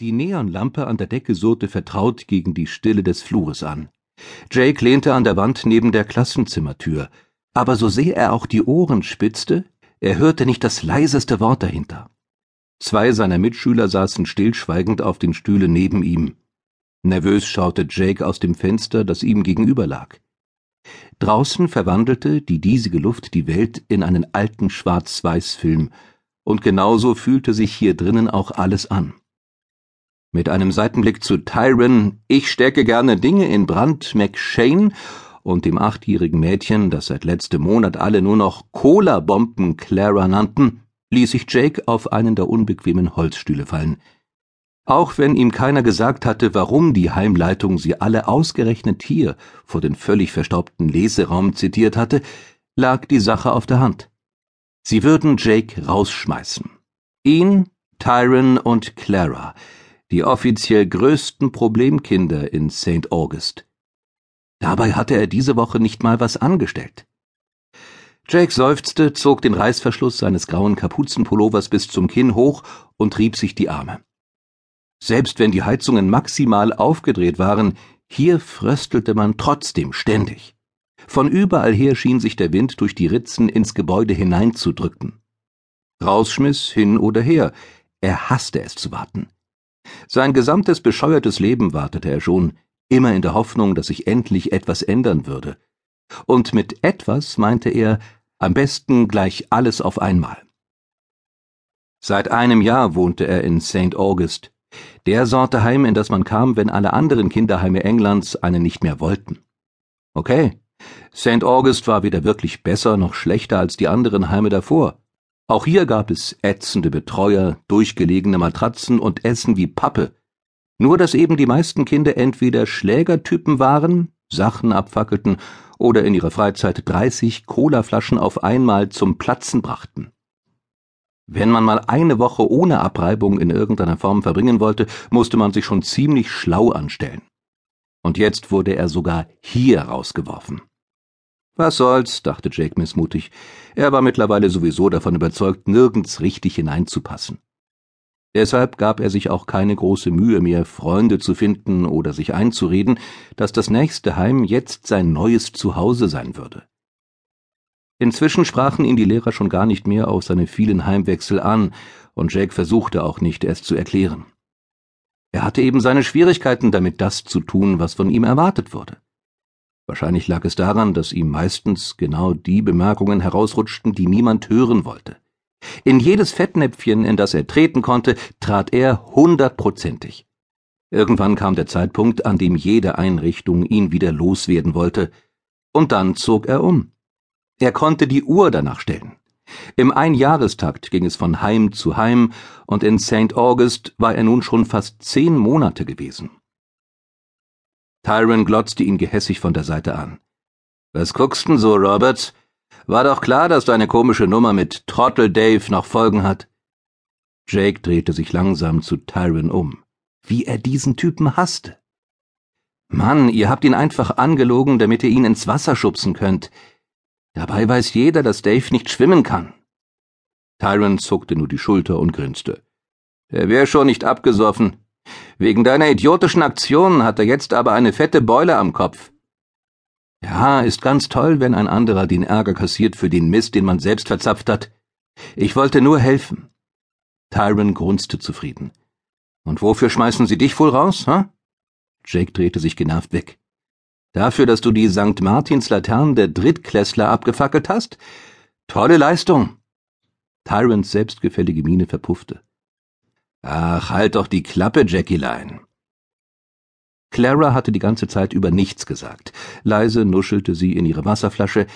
Die Neonlampe an der Decke surrte vertraut gegen die Stille des Flures an. Jake lehnte an der Wand neben der Klassenzimmertür, aber so sehr er auch die Ohren spitzte, er hörte nicht das leiseste Wort dahinter. Zwei seiner Mitschüler saßen stillschweigend auf den Stühlen neben ihm. Nervös schaute Jake aus dem Fenster, das ihm gegenüber lag. Draußen verwandelte die diesige Luft die Welt in einen alten Schwarz-Weiß-Film, und genauso fühlte sich hier drinnen auch alles an. Mit einem Seitenblick zu Tyron, ich stecke gerne Dinge in Brand McShane und dem achtjährigen Mädchen, das seit letztem Monat alle nur noch Cola-Bomben Clara nannten, ließ sich Jake auf einen der unbequemen Holzstühle fallen. Auch wenn ihm keiner gesagt hatte, warum die Heimleitung sie alle ausgerechnet hier vor den völlig verstaubten Leseraum zitiert hatte, lag die Sache auf der Hand. Sie würden Jake rausschmeißen. Ihn, Tyron und Clara, die offiziell größten Problemkinder in St. August. Dabei hatte er diese Woche nicht mal was angestellt. Jake seufzte, zog den Reißverschluss seines grauen Kapuzenpullovers bis zum Kinn hoch und rieb sich die Arme. Selbst wenn die Heizungen maximal aufgedreht waren, hier fröstelte man trotzdem ständig. Von überall her schien sich der Wind durch die Ritzen ins Gebäude hineinzudrücken. Rausschmiss hin oder her, er hasste es zu warten. Sein gesamtes bescheuertes Leben wartete er schon, immer in der Hoffnung, dass sich endlich etwas ändern würde. Und mit etwas meinte er am besten gleich alles auf einmal. Seit einem Jahr wohnte er in St. August, der Sorte Heim, in das man kam, wenn alle anderen Kinderheime Englands einen nicht mehr wollten. Okay, St. August war weder wirklich besser noch schlechter als die anderen Heime davor, auch hier gab es ätzende Betreuer, durchgelegene Matratzen und Essen wie Pappe. Nur dass eben die meisten Kinder entweder Schlägertypen waren, Sachen abfackelten oder in ihrer Freizeit 30 Colaflaschen auf einmal zum Platzen brachten. Wenn man mal eine Woche ohne Abreibung in irgendeiner Form verbringen wollte, musste man sich schon ziemlich schlau anstellen. Und jetzt wurde er sogar hier rausgeworfen. Was soll's, dachte Jake missmutig. Er war mittlerweile sowieso davon überzeugt, nirgends richtig hineinzupassen. Deshalb gab er sich auch keine große Mühe mehr, Freunde zu finden oder sich einzureden, dass das nächste Heim jetzt sein neues Zuhause sein würde. Inzwischen sprachen ihn die Lehrer schon gar nicht mehr auf seine vielen Heimwechsel an, und Jake versuchte auch nicht, es zu erklären. Er hatte eben seine Schwierigkeiten damit, das zu tun, was von ihm erwartet wurde. Wahrscheinlich lag es daran, dass ihm meistens genau die Bemerkungen herausrutschten, die niemand hören wollte. In jedes Fettnäpfchen, in das er treten konnte, trat er hundertprozentig. Irgendwann kam der Zeitpunkt, an dem jede Einrichtung ihn wieder loswerden wollte, und dann zog er um. Er konnte die Uhr danach stellen. Im Einjahrestakt ging es von Heim zu Heim, und in St. August war er nun schon fast zehn Monate gewesen. Tyron glotzte ihn gehässig von der Seite an. Was guckst denn so, Robert? War doch klar, dass deine komische Nummer mit Trottel Dave noch Folgen hat. Jake drehte sich langsam zu Tyron um. Wie er diesen Typen hasste. Mann, ihr habt ihn einfach angelogen, damit ihr ihn ins Wasser schubsen könnt. Dabei weiß jeder, dass Dave nicht schwimmen kann. Tyron zuckte nur die Schulter und grinste. Er wäre schon nicht abgesoffen. Wegen deiner idiotischen Aktion hat er jetzt aber eine fette Beule am Kopf. Ja, ist ganz toll, wenn ein anderer den Ärger kassiert für den Mist, den man selbst verzapft hat. Ich wollte nur helfen. Tyron grunzte zufrieden. Und wofür schmeißen sie dich wohl raus, ha? Jake drehte sich genervt weg. Dafür, dass du die St. Martins Laternen der Drittklässler abgefackelt hast? Tolle Leistung. Tyrons selbstgefällige Miene verpuffte. Ach, halt doch die Klappe, Jackielein. Clara hatte die ganze Zeit über nichts gesagt. Leise nuschelte sie in ihre Wasserflasche.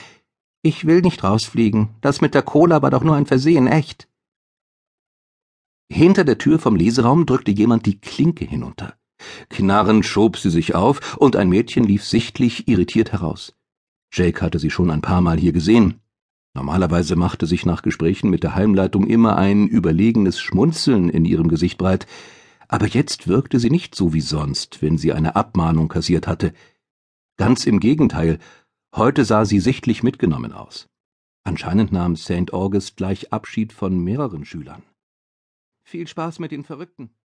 Ich will nicht rausfliegen. Das mit der Cola war doch nur ein Versehen, echt. Hinter der Tür vom Leseraum drückte jemand die Klinke hinunter. Knarrend schob sie sich auf, und ein Mädchen lief sichtlich irritiert heraus. Jake hatte sie schon ein paar Mal hier gesehen. Normalerweise machte sich nach Gesprächen mit der Heimleitung immer ein überlegenes Schmunzeln in ihrem Gesicht breit, aber jetzt wirkte sie nicht so wie sonst, wenn sie eine Abmahnung kassiert hatte. Ganz im Gegenteil, heute sah sie sichtlich mitgenommen aus. Anscheinend nahm St. August gleich Abschied von mehreren Schülern. Viel Spaß mit den Verrückten.